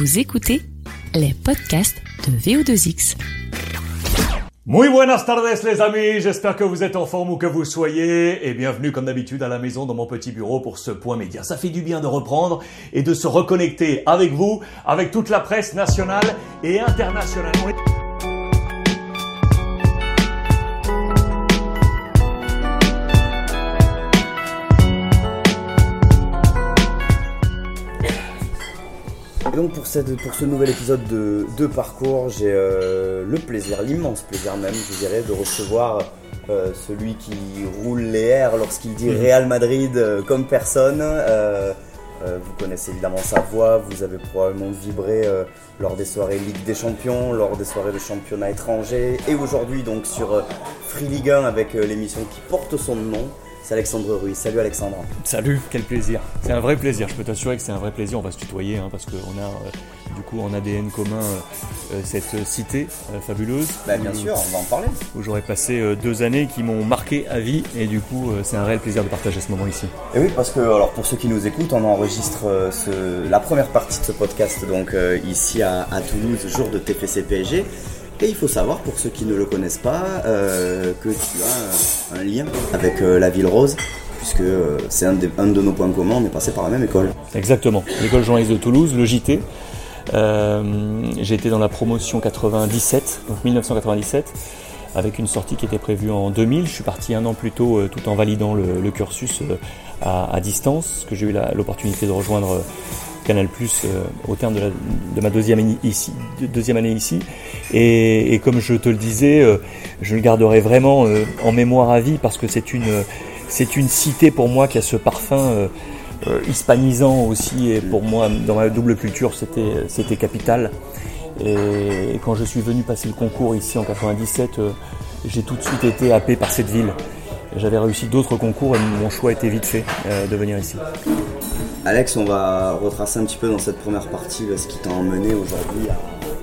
Vous écoutez les podcasts de VO2X. Muy buenas tardes les amis, j'espère que vous êtes en forme où que vous soyez et bienvenue comme d'habitude à la maison dans mon petit bureau pour ce point média. Ça fait du bien de reprendre et de se reconnecter avec vous, avec toute la presse nationale et internationale. Donc pour, cette, pour ce nouvel épisode de, de parcours, j'ai euh, le plaisir, l'immense plaisir même, je dirais, de recevoir euh, celui qui roule les airs lorsqu'il dit Real Madrid euh, comme personne. Vous connaissez évidemment sa voix, vous avez probablement vibré lors des soirées Ligue des Champions, lors des soirées de championnat étranger, et aujourd'hui donc sur Free Ligue 1 avec l'émission qui porte son nom. C'est Alexandre Ruiz. Salut Alexandre. Salut, quel plaisir. C'est un vrai plaisir, je peux t'assurer que c'est un vrai plaisir. On va se tutoyer hein, parce qu'on a euh, du coup en ADN commun euh, euh, cette cité euh, fabuleuse. Bah, bien où- sûr, on va en parler. Où j'aurais passé deux années qui m'ont marqué à vie et du coup c'est un réel plaisir de partager ce moment ici. Et oui, parce que alors pour ceux qui nous écoutent, on enregistre ce- la première partie de ce podcast donc ici à, à Toulouse, jour de TFC PSG. Et il faut savoir, pour ceux qui ne le connaissent pas, euh, que tu as un, lien avec euh, la Ville Rose, puisque euh, c'est un, de nos points communs, on est passé par la même école. Exactement. L'école journaliste de Toulouse, le JT. J'ai été dans la promotion 97, donc 1997, avec une sortie qui était prévue en 2000. Je suis parti un an plus tôt, tout en validant le, cursus à, à distance, que j'ai eu l'opportunité de rejoindre Canal Plus au terme de, ma deuxième année ici. Et, comme je te le disais, euh, je le garderai vraiment euh, en mémoire à vie parce que c'est une, c'est une cité pour moi qui a ce parfum. euh, euh, hispanisant aussi et pour moi dans ma double culture c'était c'était capital et, quand je suis venu passer le concours ici en 97 euh, j'ai tout de suite été happé par cette ville j'avais réussi d'autres concours et mon choix était vite fait euh, de venir ici Alex, on va retracer un petit peu dans cette première partie euh, ce qui t'a emmené aujourd'hui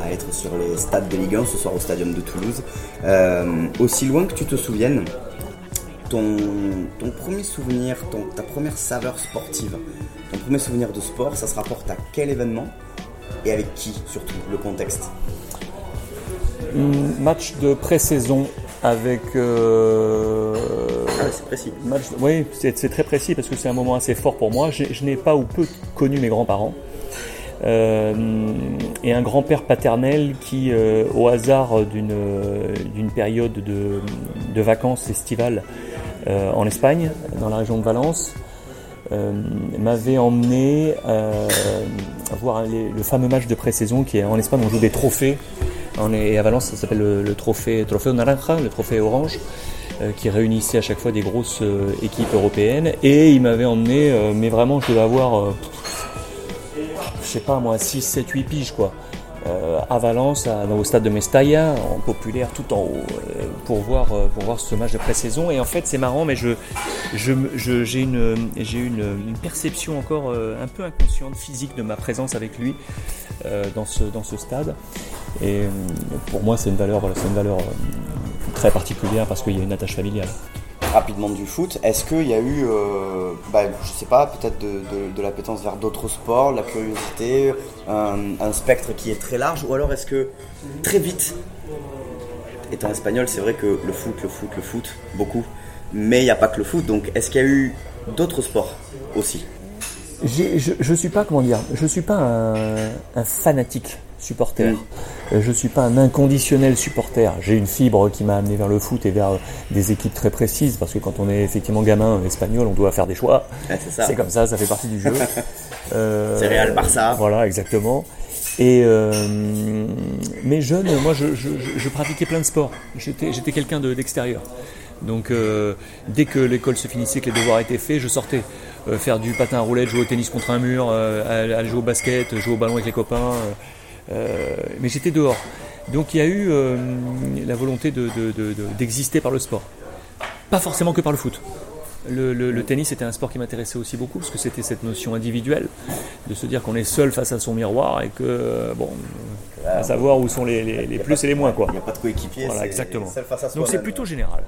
à, être sur les stades de Ligue 1, ce soir au Stadium de Toulouse. Euh, aussi loin que tu te souviennes, ton, premier souvenir, ton- ta première saveur sportive, ton premier souvenir de sport, ça se rapporte à quel événement et avec qui surtout, le contexte? Match de pré-saison avec euh, c'est oui, c'est très précis parce que c'est un moment assez fort pour moi. Je, n'ai pas ou peu connu mes grands-parents. Euh, et un grand-père paternel qui, euh, au hasard d'une euh, période de, vacances estivales en Espagne, dans la région de Valence, m'avait emmené voir le fameux match de pré-saison qui est en Espagne, on joue des trophées. Et à Valence, ça s'appelle le, trophée, trophée Naranja, le trophée orange qui réunissait à chaque fois des grosses euh, équipes européennes. Et il m'avait emmené, euh, mais vraiment, je devais avoir, euh, je sais pas moi, 6, 7, 8 piges quoi. Euh, à Valence, à- au stade de Mestalla, en populaire, tout en haut, euh, pour voir euh, pour voir ce match de pré-saison. Et en fait, c'est marrant, mais je je j'ai une une, une perception encore euh, un peu inconsciente, physique de ma présence avec lui euh, dans ce dans ce stade. Et euh, pour moi, c'est une valeur voilà, c'est une valeur euh, très particulière parce qu'il y a une attache familiale. Rapidement du foot, est-ce qu'il y a eu, euh, bah, je sais pas, peut-être de, de- de l'appétence vers d'autres sports, la curiosité, un, un spectre qui est très large, ou alors est-ce que très vite, étant espagnol, c'est vrai que le foot, le foot, le foot, beaucoup, mais il n'y a pas que le foot, donc est-ce qu'il y a eu d'autres sports aussi? Je, je suis pas comment dire, je suis pas un, un fanatique supporter. Euh, Je suis pas un inconditionnel supporter. J'ai une fibre qui m'a amené vers le foot et vers des équipes très précises parce que quand on est effectivement gamin espagnol, on doit faire des choix. C'est comme ça, ça fait partie du jeu. Euh, C'est Real, Barça. Voilà, exactement. Et euh, mais jeune, moi, je, je, je- je pratiquais plein de sports. J'étais, quelqu'un de- d'extérieur. Donc, euh, dès que l'école se finissait, que les devoirs étaient faits, je sortais Euh, faire du patin à roulette, jouer au tennis contre un mur, euh, aller jouer au basket, jouer au ballon avec les copains. Euh, mais j'étais dehors. Donc, il y a eu euh, la volonté de, de- de- de- d'exister par le sport. Pas forcément que par le foot. Le, le- le tennis était un sport qui m'intéressait aussi beaucoup parce que c'était cette notion individuelle de se dire qu'on est seul face à son miroir et que euh, bon, à savoir où sont les, les- les plus et les moins quoi. Il n'y a pas de coéquipier. Voilà, c'est exactement. seul face à Donc c'est plutôt général.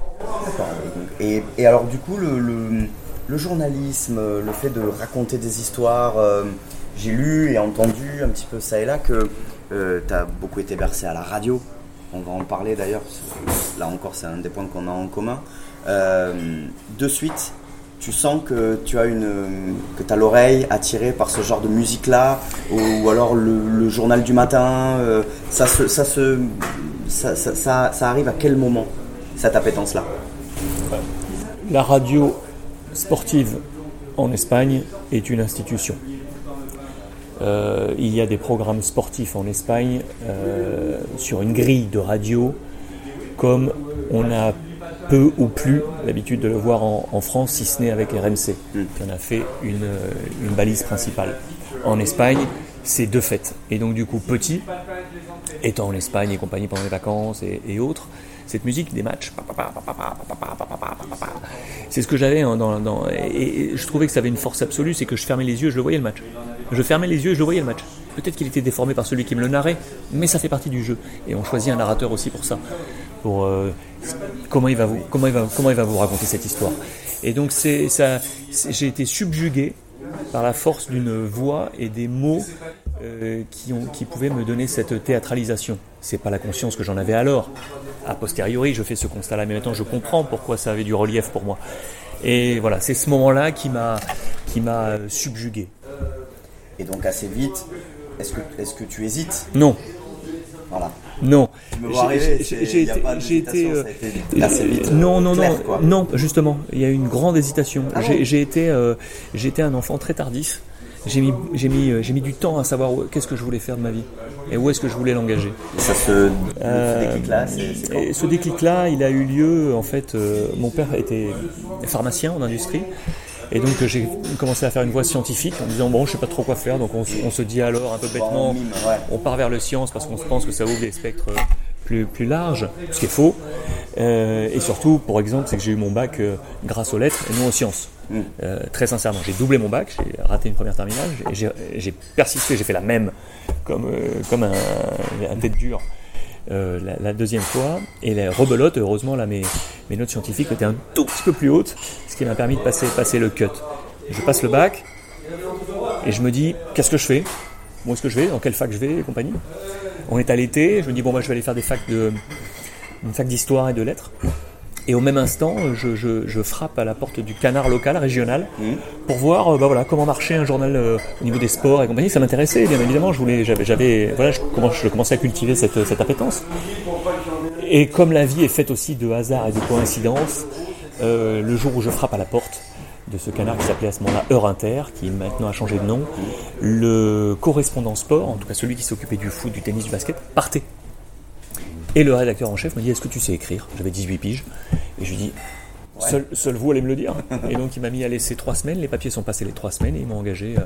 Et, et alors du coup, le, le- le journalisme, le fait de raconter des histoires, euh, j'ai lu et entendu un petit peu ça et là que tu as beaucoup été bercé à la radio. On va en parler d'ailleurs. Là encore, c'est un des points qu'on a en commun. de suite, tu sens que tu as une que as l'oreille attirée par ce genre de musique là ou, alors le, journal du matin euh, ça, se, ça, se, ça, ça, ça, arrive à quel moment cette appétence là la radio sportive en Espagne est une institution euh, il y a des programmes sportifs en Espagne euh, sur une grille de radio comme on a peu ou plus l'habitude de le voir en, France, si ce n'est avec RMC, mm. qui en a fait une, une balise principale. En Espagne, c'est deux fêtes. Et donc du coup, petit, étant en Espagne et compagnie pendant les vacances et, autres, cette musique des matchs, c'est ce que j'avais dans, et, je trouvais que ça avait une force absolue, c'est que je fermais les yeux, je le voyais le match. Je fermais les yeux et je voyais le match. Peut-être qu'il était déformé par celui qui me le narrait, mais ça fait partie du jeu. Et on choisit un narrateur aussi pour ça pour euh, comment il va vous comment il va comment il va vous raconter cette histoire. Et donc j'ai été subjugué par la force d'une voix et des mots euh, qui, pouvaient me donner cette théâtralisation. C'est pas la conscience que j'en avais alors. A posteriori, je fais ce constat-là, mais maintenant je comprends pourquoi ça avait du relief pour moi. Et voilà, c'est ce moment-là qui m'a qui m'a subjugué. Et donc assez vite, est-ce que est-ce que tu hésites Non. Voilà. Non. J'ai été. non, non, non, non, justement, il y a eu une grande hésitation. Ah j'ai été, euh, j'étais un enfant très tardif. J'ai mis, j'ai mis, euh, j'ai mis du temps à savoir qu'est-ce que je voulais faire de ma vie et où est-ce que je voulais l'engager. Ça se, euh, déclic-là, ce déclic-là, il a eu lieu en fait. mon père était pharmacien en industrie. Et donc j'ai commencé à faire une voie scientifique en disant bon je sais pas trop quoi faire donc on, se dit alors un peu bêtement on part vers le science parce qu'on se pense que ça ouvre des spectres plus, plus larges, ce qui est faux. Euh, et surtout, pour exemple, c'est que j'ai eu mon bac euh, grâce aux lettres et non aux sciences. Mm. Euh, très sincèrement, j'ai doublé mon bac, j'ai raté une première terminale, j'ai persisté, j'ai fait la même comme, comme un, un tête dure euh, la, deuxième fois. Et la rebelote, heureusement, là, mes, mes notes scientifiques étaient un tout petit peu plus hautes, ce qui m'a permis de passer, passer le cut. Je passe le bac et je me dis, qu'est-ce que je fais? Où est-ce que je vais? Dans quelle fac je vais et compagnie? On est à l'été, je me dis, bon, bah, je vais aller faire des facs de, une fac d'histoire et de lettres. Et au même instant, je, frappe à la porte du canard local, régional, mmh. pour voir euh, bah voilà, comment marchait un journal euh, au niveau des sports et compagnie. Ça m'intéressait, bien évidemment. Je voulais, j'avais, voilà, je, je, commençais à cultiver cette, cette appétence. Et comme la vie est faite aussi de hasard et de coïncidences, euh, le jour où je frappe à la porte de ce canard qui s'appelait à ce moment-là Heure Inter, qui maintenant a changé de nom, le correspondant sport, en tout cas celui qui s'occupait du foot, du tennis, du basket, partait et le rédacteur en chef me dit Est-ce que tu sais écrire? J'avais 18 piges. Et je lui dis seul, vous allez me le dire. et donc il m'a mis à laisser trois semaines. Les papiers sont passés les trois semaines et ils m'ont engagé euh,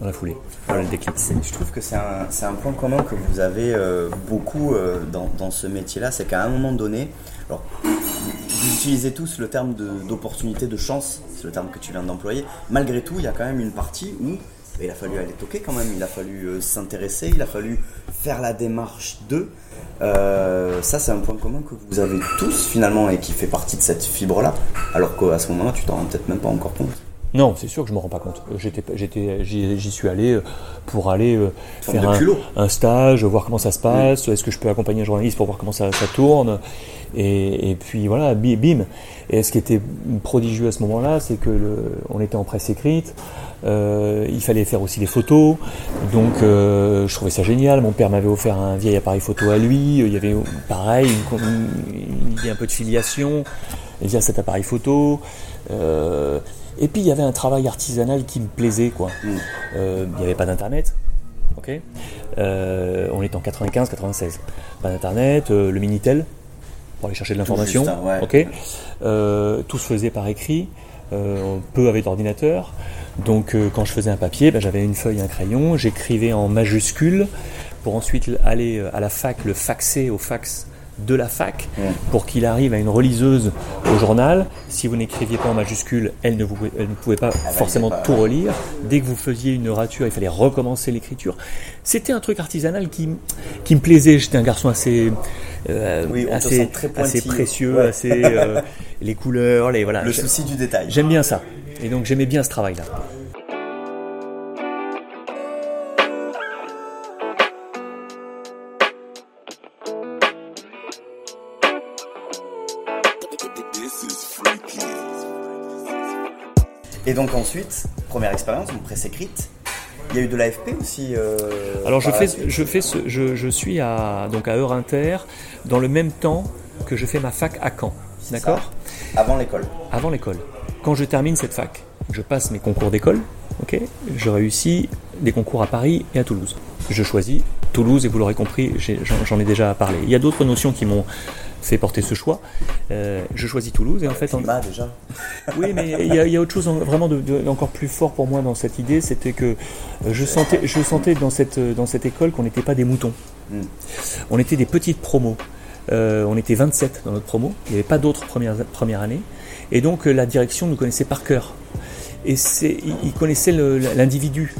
dans la foulée. Voilà le déclic. Je trouve que c'est un, point commun que vous avez euh, beaucoup euh, dans, ce métier-là. C'est qu'à un moment donné, alors, vous utilisez tous le terme d'opportunité, de, de chance, c'est le terme que tu viens d'employer. Malgré tout, il y a quand même une partie où il a fallu aller toquer quand même, il a fallu s'intéresser, il a fallu faire la démarche de. Euh, ça, c'est un point commun que vous avez tous finalement et qui fait partie de cette fibre-là, alors qu'à ce moment-là, tu t'en rends peut-être même pas encore compte. Non, c'est sûr que je me rends pas compte. Euh, j'étais, j'y suis allé euh, pour aller faire un, stage, voir comment ça se passe. Est-ce que je peux accompagner un journaliste pour voir comment ça, tourne et, puis voilà, bim. Et ce qui était prodigieux à ce moment-là, c'est que on était en presse écrite. Euh, il fallait faire aussi des photos, donc euh, je trouvais ça génial. Mon père m'avait offert un vieil appareil photo à lui. Il y avait pareil une, un peu de filiation via cet appareil photo. Euh, et puis il y avait un travail artisanal qui me plaisait quoi. Mm. il n'y avait pas d'internet. ok on est en 95-96. Pas d'internet, le Minitel pour aller chercher de l'information. ok tout se faisait par écrit. peu avec d'ordinateur. Donc euh, quand je faisais un papier, ben, j'avais une feuille et un crayon, j'écrivais en majuscule pour ensuite aller euh, à la fac, le faxer au fax de la fac pour qu'il arrive à une reliseuse au journal. Si vous n'écriviez pas en majuscule, elle ne, pouvait pas forcément tout relire. Dès que vous faisiez une rature, il fallait recommencer l'écriture. C'était un truc artisanal qui, qui me plaisait. J'étais un garçon assez, euh, assez, assez, précieux, assez les couleurs, les voilà. Le souci du détail. J'aime bien ça. Et donc j'aimais bien ce travail-là. Et donc ensuite, première expérience, donc presse écrite. Il y a eu de l'AFP aussi. euh, Alors je fais, je fais, ce, je, je suis à donc à Heure Inter dans le même temps que je fais ma fac à Caen, d'accord Avant l'école. Avant l'école. Quand je termine cette fac, je passe mes concours d'école, ok Je réussis des concours à Paris et à Toulouse. Je choisis Toulouse et vous l'aurez compris, j'en ai déjà parlé. Il y a d'autres notions qui m'ont fait porter ce choix. Euh, je choisis Toulouse et en fait, en- Climat déjà. oui, mais il y, a- il y a autre chose en- vraiment de, de- encore plus fort pour moi dans cette idée, c'était que euh, je sentais, je sentais dans cette, dans cette école qu'on n'était pas des moutons. Mm. On était des petites promos. Euh, on était 27 dans notre promo. Il n'y avait pas d'autres premières, premières années. Et donc euh, la direction nous connaissait par cœur. Et c'est, ils, connaissaient l'individu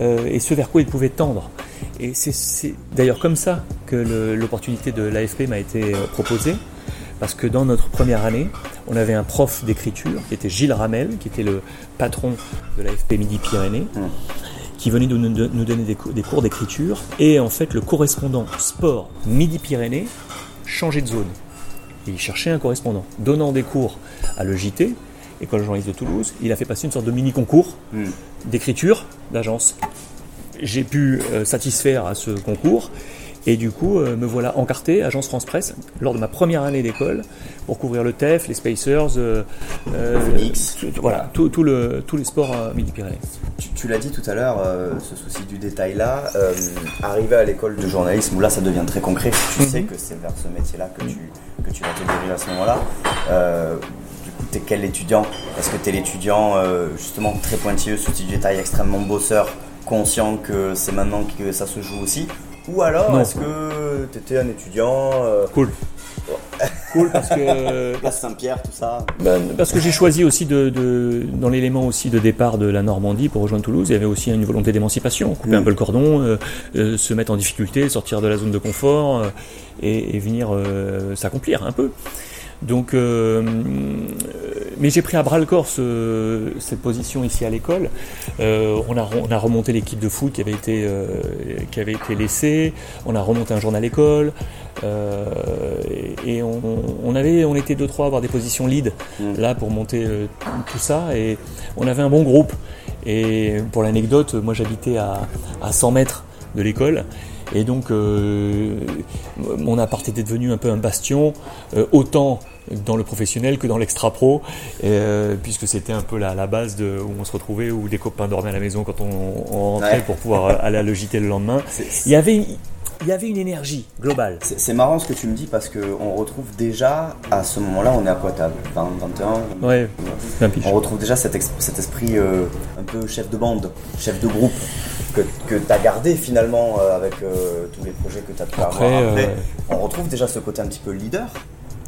euh, et ce vers quoi il pouvait tendre. Et c'est d'ailleurs comme ça que l'opportunité de l'AFP m'a été euh, proposée. Parce que dans notre première année, on avait un prof d'écriture qui était Gilles Ramel, qui était le patron de l'AFP Midi-Pyrénées, qui venait de nous, donner des, cours- d'écriture. Et en fait, le correspondant sport Midi-Pyrénées changeait de zone. Il cherchait un correspondant, donnant des cours à l'EJT, École journaliste de Toulouse. Il a fait passer une sorte de mini-concours Mm. d'écriture d'agence. J'ai pu euh, satisfaire à ce concours et du coup euh, me voilà encarté agence France Presse lors de ma première année d'école pour couvrir le TEF, les Spacers, euh, euh, tout- voilà, tout, tout le, tous les sports euh, Midi-Pyrénées. Tu, tu l'as dit tout à l'heure, euh, ce souci du détail là, euh, arriver à l'école de journalisme où là ça devient très concret, tu Mhm. sais que c'est vers ce métier-là que tu, que tu vas te diriger à ce moment-là. Du coup, t'es quel étudiant? Est-ce que t'es l'étudiant justement très pointilleux, souci du détail, extrêmement bosseur, conscient que c'est maintenant que ça se joue aussi? Ou alors est-ce que t'étais un étudiant euh, Cool. Cool parce que Place Saint-Pierre, tout ça Ben, parce que j'ai choisi aussi de, de- dans l'élément aussi de départ de la Normandie pour rejoindre Toulouse, il y avait aussi une volonté d'émancipation, couper Mm. un peu le cordon, euh, euh, se mettre en difficulté, sortir de la zone de confort euh, et, et venir euh, s'accomplir un peu. Donc, euh, mais j'ai pris à bras le corps ce- cette position ici à l'école. Euh, on, a, on a remonté l'équipe de foot qui avait été euh, qui avait été laissée. On a remonté un journal école. Euh, et et on, on avait, on était deux trois à avoir des positions lead Mm. là pour monter euh, tout ça. Et on avait un bon groupe. Et pour l'anecdote, moi j'habitais à, à 100 mètres de l'école. Et donc, euh, mon appart était devenu un peu un bastion, euh, autant dans le professionnel que dans l'extra-pro, euh, puisque c'était un peu la, la base de, où on se retrouvait, où des copains dormaient à la maison quand on, on rentrait Ouais. pour pouvoir aller à le JT le lendemain. Il y avait, il y avait une énergie globale. C'est marrant ce que tu me dis parce qu'on retrouve déjà à ce moment-là, on est à quoi T'as 20, 21 Ouais, piche. On retrouve déjà cet, esprit euh, un peu chef de bande, chef de groupe que, que tu as gardé finalement euh, avec euh, tous les projets que tu as pu Après, avoir après. euh, On retrouve déjà ce côté un petit peu leader.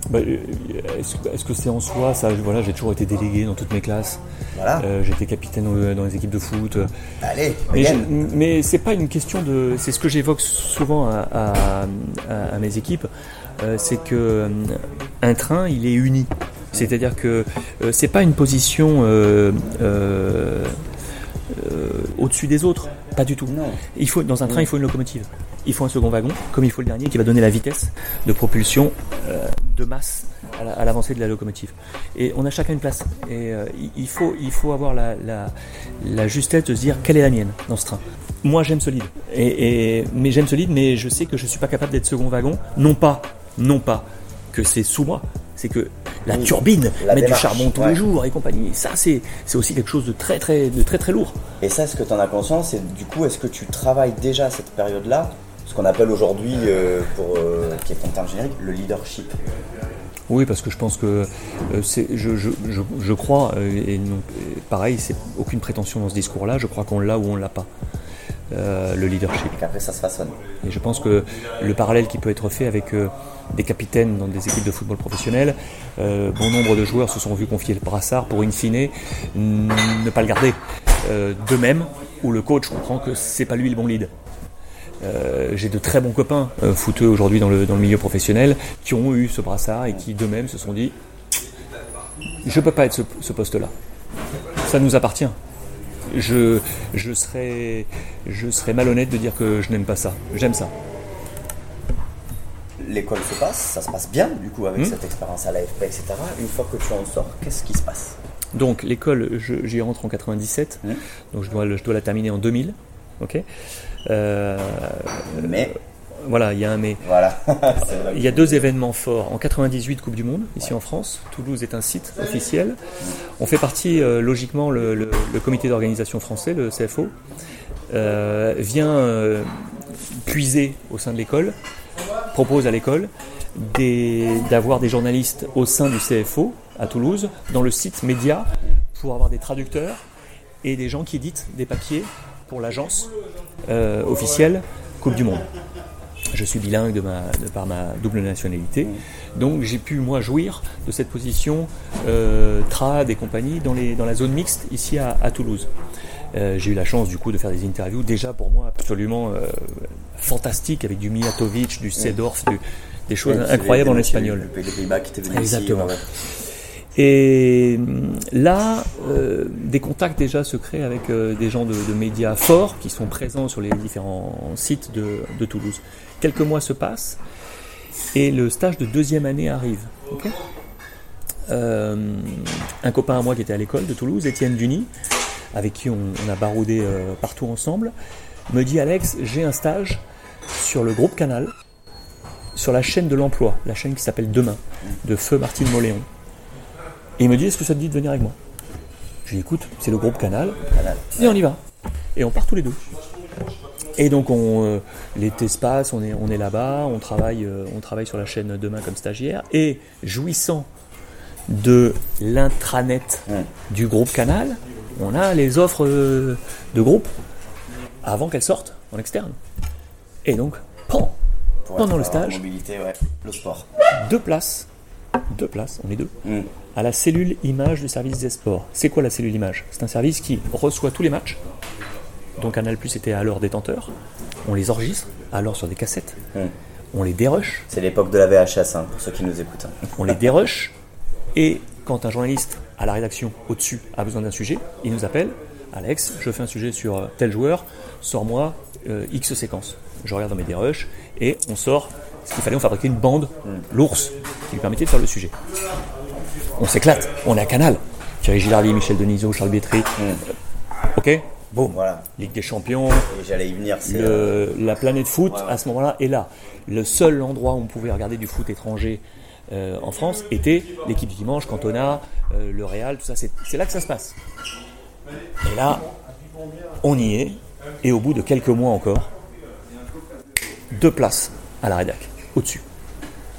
Bah, Est-ce que- est-ce que c'est en soi ça Voilà, j'ai toujours été délégué dans toutes mes classes. Voilà. Euh, J'étais capitaine dans les équipes de foot. Allez, Mais, je- mais c'est pas une question de. C'est ce que j'évoque souvent à, à- à- à mes équipes. euh, c'est que un train, il est uni. C'est-à-dire que euh, c'est pas une position au-dessus des autres. Pas du tout. Non. Il faut dans un train, il faut une locomotive. Il faut un second wagon, comme il faut le dernier, qui va donner la vitesse de propulsion euh, de masse à la- à l'avancée de la locomotive. Et on a chacun une place. Et euh, il- faut, il faut avoir la, la, la justesse de se dire quelle est la mienne dans ce train? Moi, j'aime solide. Et, et, mais j'aime solide, mais je sais que je suis pas capable d'être second wagon. Non pas, non pas que c'est sous moi. C'est que la Oui, turbine, la mettre démarche, du charbon tous ouais. les jours et compagnie. Ça, c'est, c'est aussi quelque chose de très, très, de très, très lourd. Et ça, est-ce que tu en as conscience Et du coup, est-ce que tu travailles déjà à cette période-là ce qu'on appelle aujourd'hui, euh, pour euh, qui est ton terme générique, le leadership? Oui, parce que je pense que euh, c'est, je, je, je, je crois, et non- et pareil, c'est aucune prétention dans ce discours-là, je crois qu'on l'a ou on l'a pas, euh, le leadership. Et qu'après ça se façonne. Et je pense que le parallèle qui peut être fait avec euh, des capitaines dans des équipes de football professionnel, euh, bon nombre de joueurs se sont vus confier le brassard pour in fine ne pas le garder. De même, où le coach comprend que c'est pas lui le bon lead. Euh, J'ai de très bons copains euh, footeux aujourd'hui dans le, dans le milieu professionnel qui ont eu ce brassard et qui d'eux-mêmes se sont dit je peux pas être ce, ce poste-là. Ça nous appartient. Je, je, serais, je serais malhonnête de dire que je n'aime pas ça. J'aime ça. L'école se passe, ça se passe bien du coup avec Hmm. cette expérience à l'AFP, etc. Une fois que tu en sors, qu'est-ce qui se passe? Donc l'école, je- j'y rentre en 97, Ouais. donc je dois, le- je dois la terminer en 2000. Ok. Euh, Mais voilà, il y a un mais. voilà. Il y a deux événements forts. En 98, Coupe du Monde, ici en France. Toulouse est un site officiel. On fait partie, euh, logiquement, le, le- le comité d'organisation français, le CFO, euh, vient euh, puiser au sein de l'école, propose à l'école d'avoir des journalistes au sein du CFO à Toulouse, dans le site média, pour avoir des traducteurs et des gens qui éditent des papiers pour l'agence officielle Coupe du Monde. Je suis bilingue de, ma, de par ma double nationalité, donc j'ai pu moi jouir de cette position euh, trad et compagnie dans, les, dans la zone mixte ici à, à Toulouse. Euh, j'ai eu la chance du coup de faire des interviews déjà pour moi absolument euh, fantastiques avec du Mijatovic, du Sedorf, du- des choses incroyables en espagnol. Pays-Bas qui étaient venus Exactement. ici. Et hum, là, euh, des contacts déjà se créent avec euh, des gens de, de médias forts qui sont présents sur les différents sites de, de Toulouse. Quelques mois se passent et le stage de deuxième année arrive. Euh, un copain à moi qui était à l'école de Toulouse, Étienne Duny, avec qui on, on a baroudé euh, partout ensemble, me dit Alex, j'ai un stage sur le groupe Canal, sur la chaîne de l'emploi, la chaîne qui s'appelle Demain, de Feu Martine Moléon. Et il me dit Est-ce que ça te dit de venir avec moi? Je lui dis Écoute, c'est le groupe Canal, Canal. et on y va. Et on part tous les deux. Et donc on, euh, l'été se passe, on est, on est là-bas, on travaille, euh, on travaille sur la chaîne demain comme stagiaire, et jouissant de l'intranet du groupe Canal, on a les offres euh, de groupe avant qu'elles sortent en externe. Et donc, pan, Pendant le stage. Mobilité, ouais. Le sport. deux places, deux places, on est deux, Mm. à la cellule image du service des sports. C'est quoi la cellule image? C'est un service qui reçoit tous les matchs. Donc Canal Plus était alors détenteur. On les enregistre alors sur des cassettes. On les dérush, C'est l'époque de la VHS, hein, pour ceux qui nous écoutent. hein. on les dérush. Et quand un journaliste à la rédaction au-dessus a besoin d'un sujet, il nous appelle. Alex, je fais un sujet sur euh, tel joueur, sors-moi euh, X séquence. Je regarde dans mes dérush et on sort ce qu'il fallait, on fabriquait une bande, l'ours, qui lui permettait de faire le sujet. On s'éclate, on est à Canal. Thierry Gilardi, Michel Denisot, Charles Bietri. Ok? Boum. Voilà. Ligue des Champions, Et j'allais y venir. C'est euh, la planète foot à ce moment-là est là. Le seul endroit où on pouvait regarder du foot étranger euh, en France était l'équipe du dimanche, Cantona, euh, le Real, tout ça. C'est là que ça se passe. Et là, on y est. Et au bout de quelques mois encore, deux places à la rédac, au-dessus.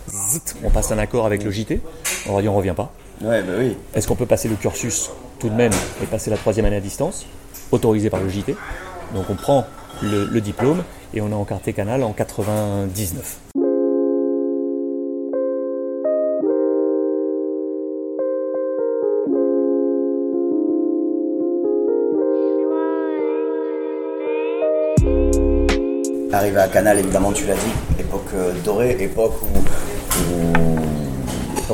Zut, on passe un accord avec le JT. On va dire on revient pas. Ouais, bah oui. Est-ce qu'on peut passer le cursus tout de même et passer la troisième année à distance, autorisé par le JT Donc on prend le, diplôme et on a encarté Canal en 99. Arrivé à Canal, évidemment, tu l'as dit, époque euh, dorée, époque où-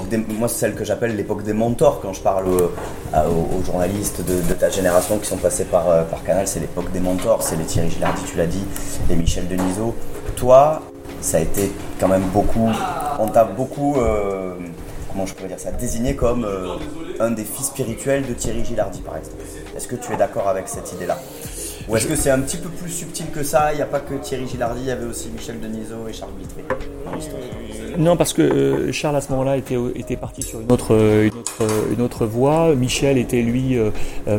des- moi, c'est celle que j'appelle l'époque des mentors quand je parle euh, aux, aux journalistes de, de ta génération qui sont passés par, euh, par Canal. C'est l'époque des mentors, c'est les Thierry Gilardi, tu l'as dit, les Michel Denisot. Toi, ça a été quand même beaucoup. On t'a beaucoup. euh, comment je pourrais dire ça Désigné comme euh, un des fils spirituels de Thierry Gilardi, par exemple. Est-ce que tu es d'accord avec cette idée-là? Ou est-ce que c'est un petit peu plus subtil que ça? Il n'y a pas que Thierry Gilardi, il y avait aussi Michel Denisot et Charles Bitry dans l'histoire. Non, parce que euh, Charles à ce moment-là était, était parti sur une autre, euh, une, autre, euh, une autre voie. Michel était lui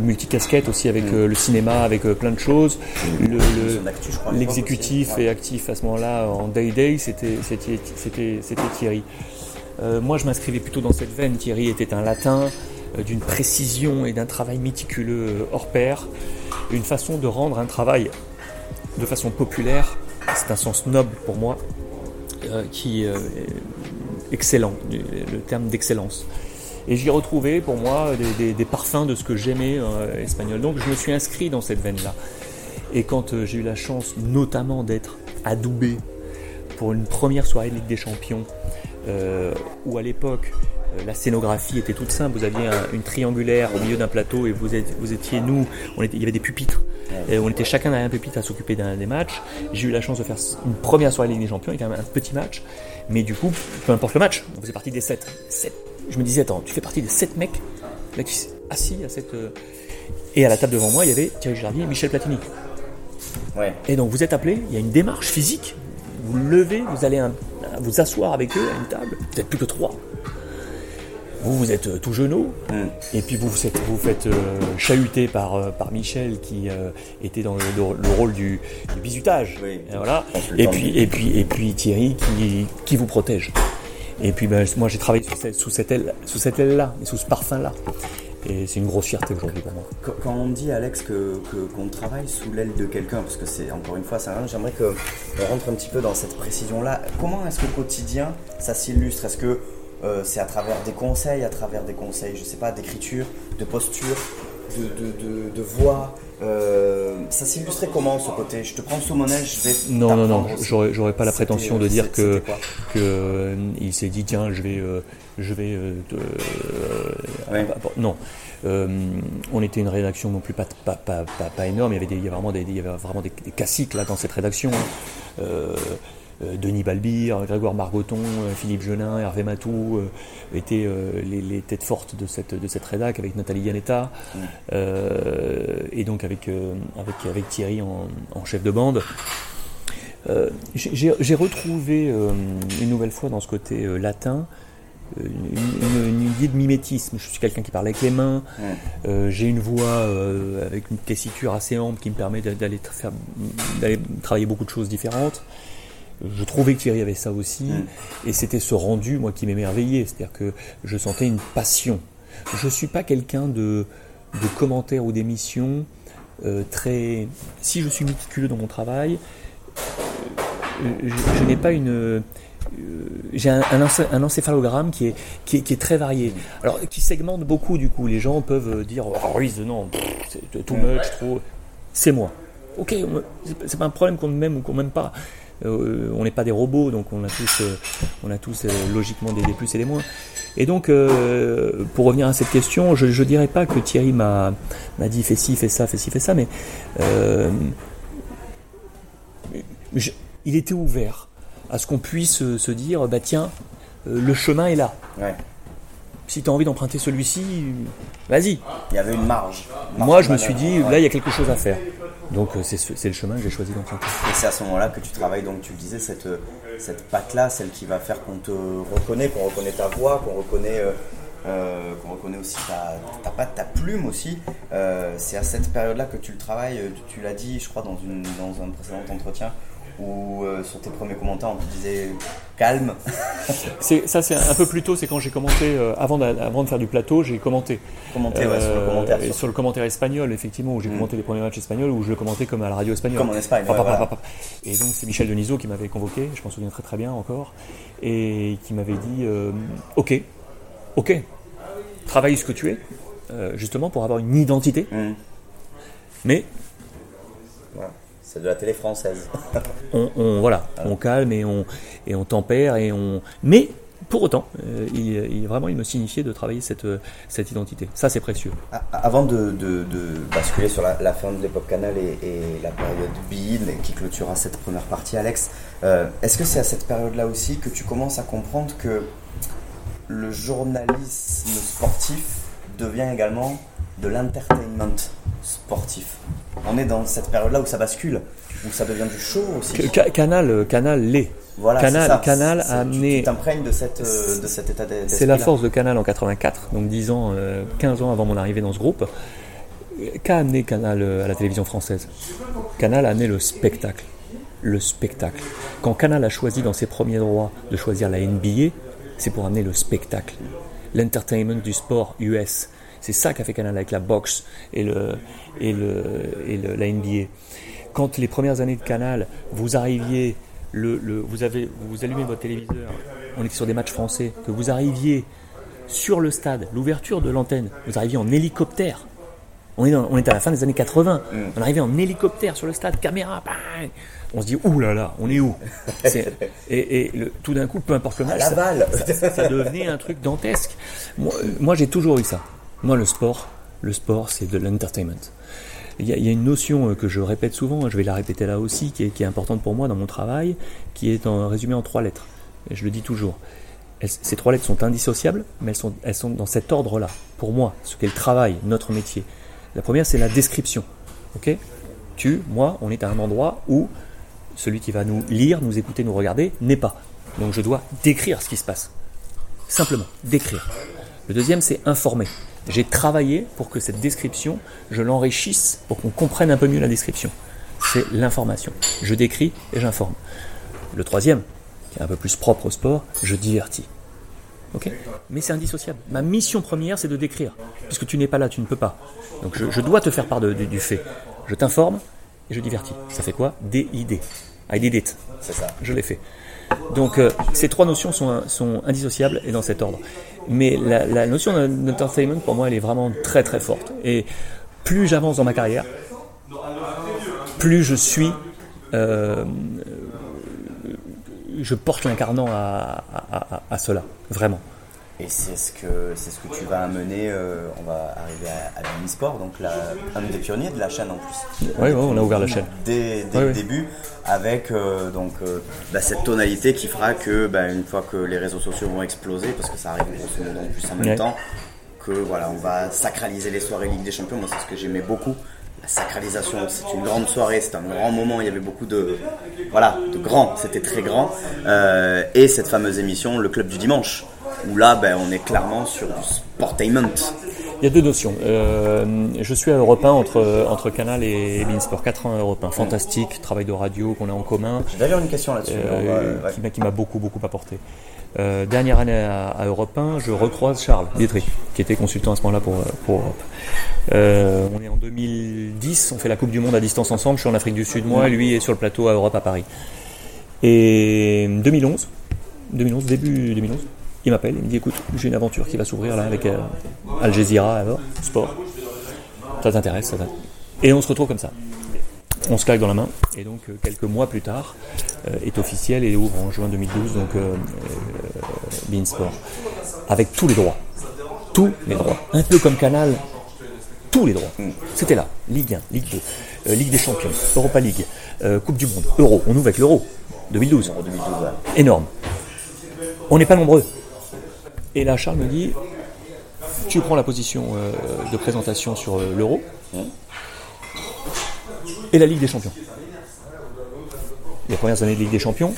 multicasquette aussi avec euh, le cinéma, avec plein de choses. Le- le- L'exécutif aussi. et Ouais. actif à ce moment-là en day day, c'était Thierry. Euh, moi, je m'inscrivais plutôt dans cette veine. Thierry était un latin d'une précision et d'un travail méticuleux hors pair, une façon de rendre un travail de façon populaire. C'est un sens noble pour moi, qui euh, est excellent, le terme d'excellence. Et j'y retrouvais pour moi des, parfums de ce que j'aimais euh, espagnol. Donc je me suis inscrit dans cette veine-là. Et quand euh, j'ai eu la chance notamment d'être adoubé pour une première soirée de Ligue des Champions, euh, où à l'époque euh, la scénographie était toute simple, vous aviez un- une triangulaire au milieu d'un plateau et vous, étiez nous, il y avait des pupitres, et on était chacun derrière un pupitre à s'occuper d'un des matchs. J'ai eu la chance de faire une première soirée Ligue des Champions avec un, un petit match, mais du coup, peu importe le match, on faisait partie des 7. Je me disais, attends, tu fais partie des 7 mecs? Là qui assis à cette. euh, Et à la table devant moi, il y avait Thierry Jardier et Michel Platini. Ouais. Et donc vous êtes appelé, il y a une démarche physique. Vous levez, vous allez un- vous asseoir avec eux à une table. Vous n'êtes plus que trois. Vous, vous êtes euh, tout genou. Mm. Et puis vous vous êtes, vous faites euh, chahuter par, euh, par Michel qui euh, était dans le, le- le rôle du, du bizutage. Oui. Et, voilà. Et, puis, et, puis, et puis Thierry qui, qui vous protège. Et puis ben, moi j'ai travaillé sous cette, sous cette aile, sous cette aile-là, et sous ce parfum-là. Et c'est une grosse fierté aujourd'hui pour moi. Quand on dit, Alex, que que- qu'on travaille sous l'aile de quelqu'un, parce que c'est encore une fois, rien, j'aimerais qu'on rentre un petit peu dans cette précision-là. Comment est-ce qu'au quotidien, ça s'illustre? Est-ce que euh, c'est à travers des conseils, à travers des conseils, je sais pas, d'écriture, de posture, de, de, de- de voix euh, Ça s'illustrait comment ce côté? Je te prends sous mon aile, je vais. Non, non, non, j'aurais, j'aurais pas la prétention de dire que, euh, il s'est dit tiens je vais, euh, je vais, te- Ouais. bah, non. On était une rédaction non plus pas, pas, pas, pas, pas énorme. Il y avait, des, il y avait vraiment des, il y avait vraiment des, des classiques là dans cette rédaction. Euh, Denis Balbire, Grégoire Margoton, euh, Philippe Genin, Hervé Matou euh, étaient les, têtes fortes de cette, de cette rédac avec Nathalie Yanetta et donc avec, avec, avec Thierry en, chef de bande. J'ai- retrouvé une nouvelle fois dans ce côté latin une, idée de mimétisme. Je suis quelqu'un qui parle avec les mains, j'ai une voix avec une tessiture assez ample qui me permet d'aller travailler beaucoup de choses différentes. Je trouvais que Thierry avait ça aussi, Mm. et c'était ce rendu, moi, qui m'émerveillait. C'est-à-dire que je sentais une passion. Je ne suis pas quelqu'un de, de commentaires ou d'émissions euh, très. Si je suis méticuleux dans mon travail, euh, je, je n'ai pas une. euh, j'ai un, un encé- un encéphalogramme qui est, qui, est, qui est très varié. Alors, qui segmente beaucoup, du coup. Les gens peuvent dire Oh, Ruiz, non, c'est too much, trop. C'est moi. Ok, c'est pas un problème qu'on m'aime ou qu'on m'aime pas. Euh, on n'est pas des robots, donc on a tous, euh, on a tous euh, logiquement des, des plus et des moins. Et donc, pour revenir à cette question, je ne dirais pas que Thierry m'a dit fais ci, fais ça, fais ci, fais ça, mais je- il était ouvert à ce qu'on puisse se dire bah tiens, le chemin est là. Ouais. Si tu as envie d'emprunter celui-ci, vas-y. Il y avait une marge. Marge Moi, je me suis dit là, il y a quelque chose à faire. Donc, euh, c'est ce- c'est le chemin que j'ai choisi d'emprunter. Et c'est à ce moment-là que tu travailles, donc tu le disais, cette, cette patte-là, celle qui va faire qu'on te reconnaît, qu'on reconnaît ta voix, qu'on reconnaît, euh, euh, reconnaît aussi ta, ta patte, ta plume aussi. Euh, c'est à cette période-là que tu le travailles, euh, tu, l'as dit, je crois, dans, une, dans un précédent entretien, où euh, sur tes premiers commentaires, on te disait calme. Ça, c'est un peu plus tôt, c'est quand j'ai commenté, euh, avant, de faire du plateau, j'ai commenté. Commenter ouais, sur le Euh, commentaire. et sur- sur le commentaire espagnol, effectivement, où j'ai Mm. commenté les premiers matchs espagnols, où je le commentais comme à la radio espagnole. Comme en Espagne, ouais, voilà. Et donc c'est Michel Denisot qui m'avait convoqué, je m'en souviens très très bien encore, et qui m'avait dit euh, Ok, ok, travaille ce que tu es, justement pour avoir une identité, Hum, mais. C'est de la télé française. on, on- voilà, on calme et on, et on tempère et on. Mais pour autant, euh, il, il- vraiment, il me signifiait de travailler cette, euh, cette identité. Ça, c'est précieux. Avant de, de- de basculer sur la, la fin de l'époque Canal et, et la période Bean qui clôturera cette première partie, Alex, euh, est-ce que c'est à cette période-là aussi que tu commences à comprendre que le journalisme sportif devient également de l'entertainment? Sportif On est dans cette période-là où ça bascule, où ça devient du show aussi. Ca- Canal, euh, Canal l'est. Voilà, Canal- ça. Canal a amené- Tu t'imprègnes de, cette, euh, de cet état d'esprit. C'est la force de Canal en 84, donc 10 ans, euh, 15 ans avant mon arrivée dans ce groupe. Qu'a amené Canal euh, à la télévision française? Canal a amené le spectacle. Le spectacle. Quand Canal a choisi dans ses premiers droits de choisir la NBA, c'est pour amener le spectacle. L'entertainment du sport US. C'est ça qu'a fait Canal avec la boxe et, le, et, le, et le- la NBA. Quand les premières années de Canal, vous arriviez, le, le- vous, avez, vous allumez votre téléviseur, on était sur des matchs français, que vous arriviez sur le stade, l'ouverture de l'antenne, vous arriviez en hélicoptère. On est, dans- on est à la fin des années 80. On arrivait en hélicoptère sur le stade, caméra, bang on se dit, ouh là là, on est où? Et, et le- tout d'un coup, peu importe le match, ça- ça, ça devenait un truc dantesque. Moi, moi, j'ai toujours eu ça. Moi, le sport, le sport, c'est de l'entertainment. Il y, a, une notion euh, que je répète souvent, hein, je vais la répéter là aussi, qui est, importante pour moi dans mon travail, qui est en, résumée en trois lettres. Et je le dis toujours. ces trois lettres sont indissociables, mais elles sont, elles sont dans cet ordre-là. Pour moi, ce qu'est le travail, notre métier. La première, c'est la description. Ok? Tu, moi, on est à un endroit où celui qui va nous lire, nous écouter, nous regarder n'est pas. Donc je dois décrire ce qui se passe. Simplement, décrire. Le deuxième, c'est informer. J'ai travaillé pour que cette description, je l'enrichisse pour qu'on comprenne un peu mieux la description. C'est l'information. Je décris et j'informe. Le troisième, qui est un peu plus propre au sport, je divertis. Ok? Mais c'est indissociable. Ma mission première, c'est de décrire. Puisque tu n'es pas là, tu ne peux pas. Donc je, je dois te faire part de- du, du fait. Je t'informe et je divertis. Ça fait quoi? DID. I did it. C'est ça. Je l'ai fait. Donc euh, ces trois notions sont, sont indissociables et dans cet ordre. Mais la, notion d'entertainment, pour moi, elle est vraiment très très forte. Et plus j'avance dans ma carrière, plus je suis... euh, je porte l'incarnant à cela, vraiment. Et c'est ce que c'est ce que tu vas amener. euh, on va arriver à, à Sport, donc la, un des pionniers de la chaîne en plus. Ouais, on a ouvert la chaîne. Dès, dès Ouais, le ouais. début, avec euh, donc euh, bah, cette tonalité qui fera que bah, une fois que les réseaux sociaux vont exploser, parce que ça arrive grosso modo en plus en même Ouais. temps, que voilà, on va sacraliser les soirées Ligue des Champions. Moi, c'est ce que j'aimais beaucoup. La sacralisation, c'est une grande soirée, c'est un grand moment. Il y avait beaucoup de voilà, de grand. C'était très grand. Euh, et cette fameuse émission, le club du dimanche, où là, ben, on est clairement sur du sportainment. Il y a deux notions. Euh, je suis à Europe 1 entre, entre Canal et Beansport. 4 ans à Europe 1. Fantastique, travail de radio qu'on a en commun. J'ai d'ailleurs une question là-dessus. euh, ouais. qui m'a- beaucoup beaucoup apporté. Euh, dernière année à, à Europe 1, je recroise Charles Dietry, qui était consultant à ce moment-là pour, pour Europe. Euh, on est en 2010, on fait la Coupe du Monde à distance ensemble, je suis en Afrique du Sud, moi, et lui est sur le plateau à Europe à Paris. Et 2011, 2011 début 2011, il m'appelle, il me dit écoute, j'ai une aventure qui va s'ouvrir là avec euh, Al Jazeera, alors, sport. Ça t'intéresse ça t'intéresse Et on se retrouve comme ça on se claque dans la main. Et donc, euh, quelques mois plus tard, euh, est officiel et ouvre en juin 2012, donc euh, euh, Beansport. Avec tous les droits. Tous les droits. Un peu comme Canal, tous les droits. C'était là. Ligue 1, Ligue 2, euh, Ligue des Champions, Europa League, euh, Coupe du Monde, Euro. On ouvre avec l'Euro, 2012. En 2012, ouais. Énorme. On n'est pas nombreux. Et là, Charles me dit, tu prends la position euh, de présentation sur euh, l'Euro et la Ligue des Champions. Les premières années de Ligue des Champions,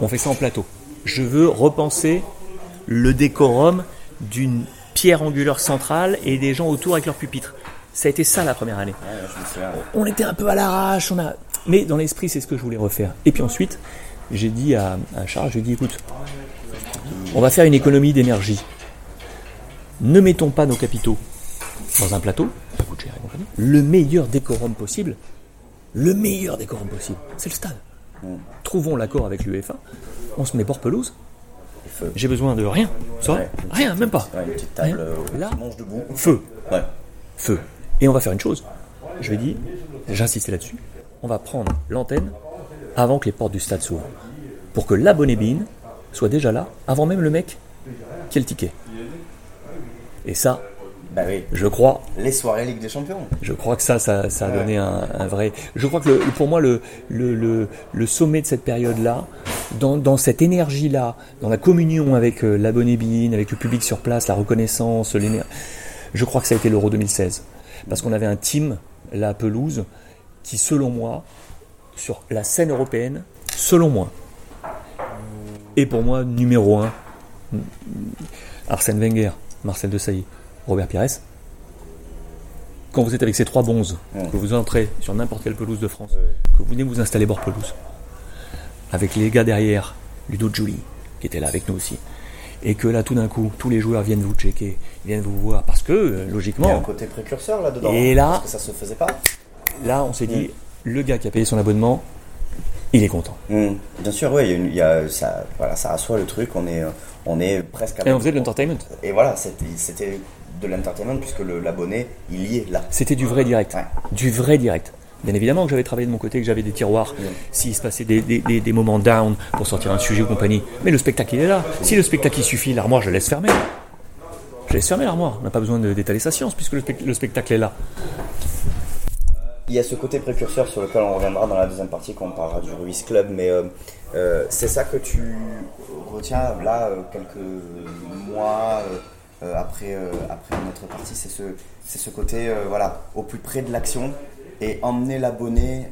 on fait ça en plateau. Je veux repenser le décorum d'une pierre angulaire centrale et des gens autour avec leur pupitre. Ça a été ça la première année on était un peu à l'arrache, on a. Mais dans l'esprit, c'est ce que je voulais refaire. Et puis ensuite, j'ai dit à, à Charles, j'ai dit, écoute, on va faire une économie d'énergie. Ne mettons pas nos capitaux dans un plateau. Le meilleur décorum possible, le meilleur décorum possible, c'est le stade. Trouvons l'accord avec l'UEFA, on se met bord pelouse. J'ai besoin de rien, ça, Ouais. rien, même pas. Ouais, une petite table Rien. euh, Là, qui mange debout. feu Ouais. feu. Et on va faire une chose. Je ai dit, j'insistais là-dessus, on va prendre l'antenne avant que les portes du stade s'ouvrent. Pour que l'abonné BIN soit déjà là, avant même le mec qui a le ticket. Et ça, Bah oui. je crois, Les soirées Ligue des Champions. je crois que ça, ça, ça a donné un, un vrai. Je crois que le- pour moi, le, le, le, le sommet de cette période-là, dans, dans cette énergie-là, dans la communion avec euh, l'abonné BIN, avec le public sur place, la reconnaissance, je crois que ça a été l'Euro 2016. Parce qu'on avait un team, la pelouse, qui, selon moi, sur la scène européenne, selon moi, est pour moi numéro un. Arsène Wenger, Marcel Desailly, Robert Pires. Quand vous êtes avec ces trois bonzes, que vous entrez sur n'importe quelle pelouse de France, que vous venez vous installer bord pelouse, avec les gars derrière, Ludo Julie, qui était là avec nous aussi, et que là tout d'un coup, tous les joueurs viennent vous checker, viennent vous voir, parce que, euh, Il y a un logiquement, côté précurseur là-dedans. Et là- Parce que ça se faisait pas. là on s'est dit, le gars qui a payé son abonnement, il est content. Hmm. Bien sûr, oui, il y a ça, voilà, ça assoit le truc. On est, on est presque. Et on faisait de l'entertainment. Et voilà, c'était, de l'entertainment puisque l'abonné, il y est là. C'était du vrai direct. Ouais. Du vrai direct. Bien évidemment que j'avais travaillé de mon côté, que j'avais des tiroirs, s'il se passait des, des- des- des moments down pour sortir un sujet ou compagnie. Mais le spectacle, il est là. Si le spectacle, il suffit, l'armoire, je laisse fermer. Je laisse fermer l'armoire. On n'a pas besoin d'étaler sa science puisque le spectacle est là. Il y a ce côté précurseur sur lequel on reviendra dans la deuxième partie quand on parlera du Ruiz Club, mais euh, euh, c'est ça que tu retiens là euh, quelques mois euh, après, euh, après notre partie, c'est ce, c'est ce côté voilà, au plus près de l'action et emmener l'abonné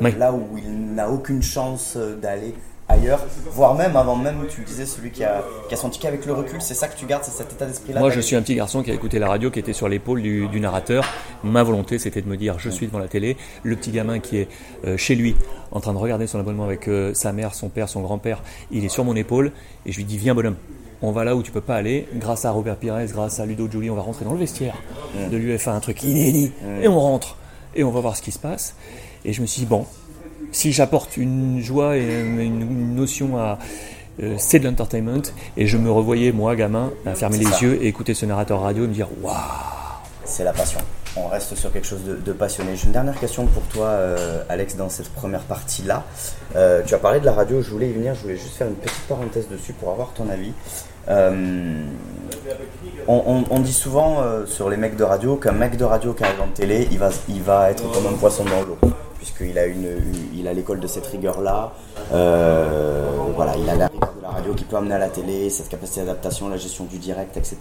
Oui. là où il n'a aucune chance d'aller ailleurs, voire même avant même, tu disais, celui qui a, qui a son ticket avec le recul, c'est ça que tu gardes, c'est cet état d'esprit-là Moi, je suis un petit garçon qui a écouté la radio, qui était sur l'épaule du, du narrateur. Ma volonté, c'était de me dire, je suis devant la télé. Le petit gamin qui est euh, chez lui, en train de regarder son abonnement avec euh, sa mère, son père, son grand-père, il est sur mon épaule et je lui dis, viens bonhomme. On va là où tu peux pas aller. Grâce à Robert Pires, grâce à Ludo Giuli, on va rentrer dans le vestiaire de l'UFA, un truc inédit. Et on rentre et on va voir ce qui se passe. Et je me suis dit, bon, si j'apporte une joie et une, notion à. euh, c'est de l'entertainment. Et je me revoyais, moi, gamin, à fermer les ça. yeux et écouter ce narrateur radio et me dire Waouh c'est la passion. On reste sur quelque chose de, de passionné. J'ai une dernière question pour toi, euh, Alex, dans cette première partie-là. Euh, tu as parlé de la radio, je voulais y venir, je voulais juste faire une petite parenthèse dessus pour avoir ton avis. On, on- on dit souvent sur les mecs de radio qu'un mec de radio qui arrive en télé, il va, il va être comme un poisson dans l'eau. Puisqu'il a, une, une- il a l'école de cette rigueur-là. Euh, voilà, il a la rigueur de la radio qui peut amener à la télé, cette capacité d'adaptation, la gestion du direct, etc.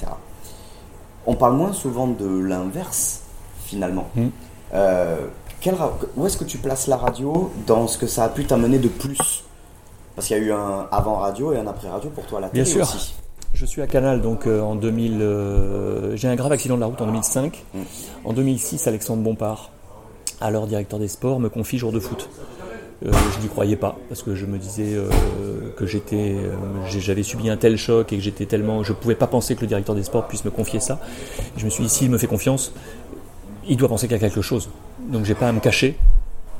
On parle moins souvent de l'inverse, finalement. Mm. Euh, quel où est-ce que tu places la radio dans ce que ça a pu t'amener de plus? Parce qu'il y a eu un avant radio et un après radio pour toi à la Bien télé sûr. aussi. Je suis à Canal donc euh, en 2000. euh, J'ai un grave accident de la route en 2005. Mm. En 2006, Alexandre Bompard, alors directeur des sports, me confie jour de foot. Euh, je n'y croyais pas parce que je me disais euh, que euh, j'avais subi un tel choc et que j'étais tellement, je pouvais pas penser que le directeur des sports puisse me confier ça. Je me suis dit s'il me fait confiance, il doit penser qu'il y a quelque chose. Donc j'ai pas à me cacher.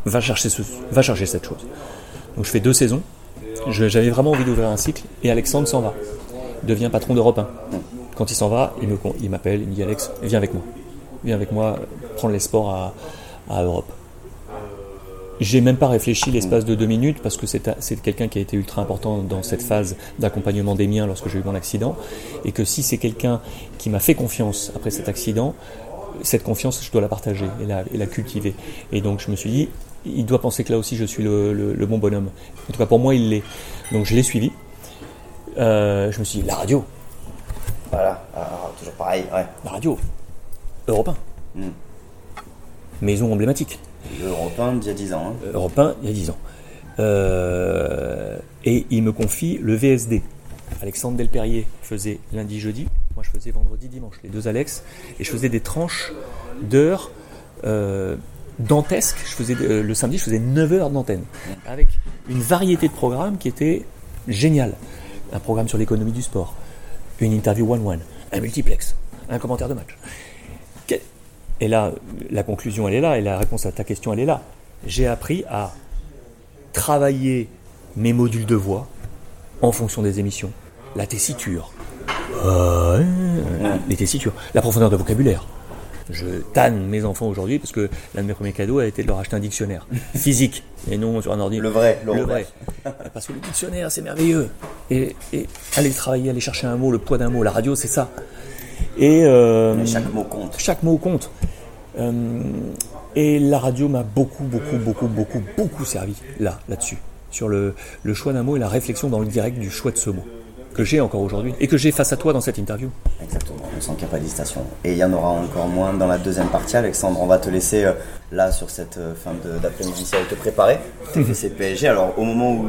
Va chercher va chercher cette chose. Donc je fais deux saisons. J'avais vraiment envie d'ouvrir un cycle et Alexandre s'en va. Devient patron d'Europe 1. Quand il s'en va, il con- il m'appelle, il me dit Alex, viens avec moi. Viens avec moi prendre les sports à, à Europe. J'ai même pas réfléchi l'espace de deux minutes parce que c'est quelqu'un qui a été ultra important dans cette phase d'accompagnement des miens lorsque j'ai eu mon accident et que si c'est quelqu'un qui m'a fait confiance après cet accident, cette confiance je dois la partager et la, et la cultiver. Et donc je me suis dit, il doit penser que là aussi je suis le, le- le bon bonhomme. En tout cas pour moi il l'est. Donc je l'ai suivi. Euh, je me suis dit, la radio, Voilà, alors, toujours pareil, ouais. la radio, Europe 1. Mm. Maison emblématique. L'Europe 1 d'il y a 10 ans. hein. Europe 1, il y a 10 ans. Euh, et il me confie le VSD. Alexandre Delperrier faisait lundi, jeudi. Moi, je faisais vendredi, dimanche. Les deux Alex. Et je faisais des tranches d'heures euh, dantesques. Je faisais, euh, le samedi, je faisais 9 heures d'antenne. Avec une variété de programmes qui était géniale. Un programme sur l'économie du sport. Une interview one-one. Un multiplex. Un commentaire de match. Et là, la conclusion, elle est là, et la réponse à ta question, elle est là. J'ai appris à travailler mes modules de voix en fonction des émissions. La tessiture. Euh, les tessitures. La profondeur de vocabulaire. Je tanne mes enfants aujourd'hui parce que l'un de mes premiers cadeaux a été de leur acheter un dictionnaire physique et non sur un ordi. Le vrai, le le vrai. vrai. Parce que le dictionnaire, c'est merveilleux. Et, et aller travailler, aller chercher un mot, le poids d'un mot, la radio, c'est ça. Et euh, Mais chaque mot compte. chaque mot compte. Euh, et la radio m'a beaucoup, beaucoup, beaucoup, beaucoup, beaucoup servi là, là-dessus, sur le, le choix d'un mot et la réflexion dans le direct du choix de ce mot que j'ai encore aujourd'hui et que j'ai face à toi dans cette interview. Exactement, on sent qu'il n'y a pas d'hésitation. Et il y en aura encore moins dans la deuxième partie, Alexandre. On va te laisser euh, là sur cette euh, fin de- d'après-midi si elle te préparer. TFC PSG. Alors au moment où,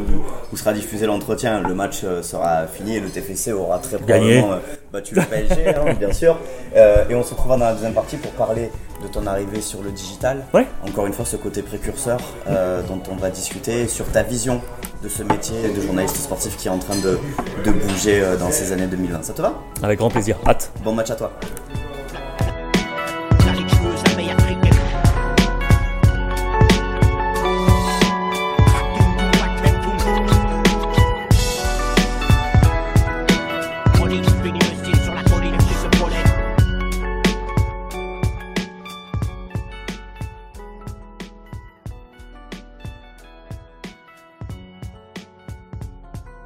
où sera diffusé l'entretien, le match euh, sera fini et le TFC aura très Gagné. probablement euh, battu le PSG, hein, bien sûr. Euh, et on se retrouvera dans la deuxième partie pour parler de ton arrivée sur le digital. Ouais. Encore une fois, ce côté précurseur euh, dont on va discuter sur ta vision de ce métier de journaliste sportif qui est en train de, de bouger dans ces années 2020. Ça te va? Avec grand plaisir. Hâte. Bon match à toi.